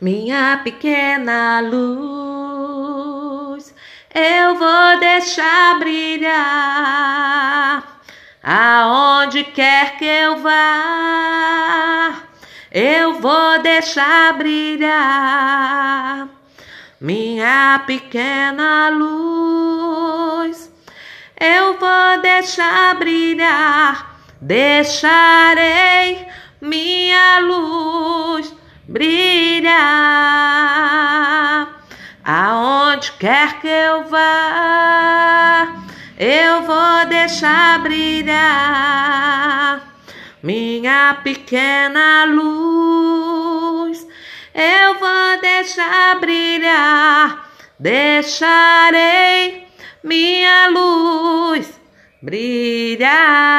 minha pequena luz, eu vou deixar brilhar aonde quer que eu vá. Eu vou deixar brilhar minha pequena luz. Eu vou deixar brilhar, deixarei minha luz brilhar. Aonde quer que eu vá, eu vou deixar brilhar minha pequena luz. Eu vou deixar brilhar, deixarei minha luz brilhar.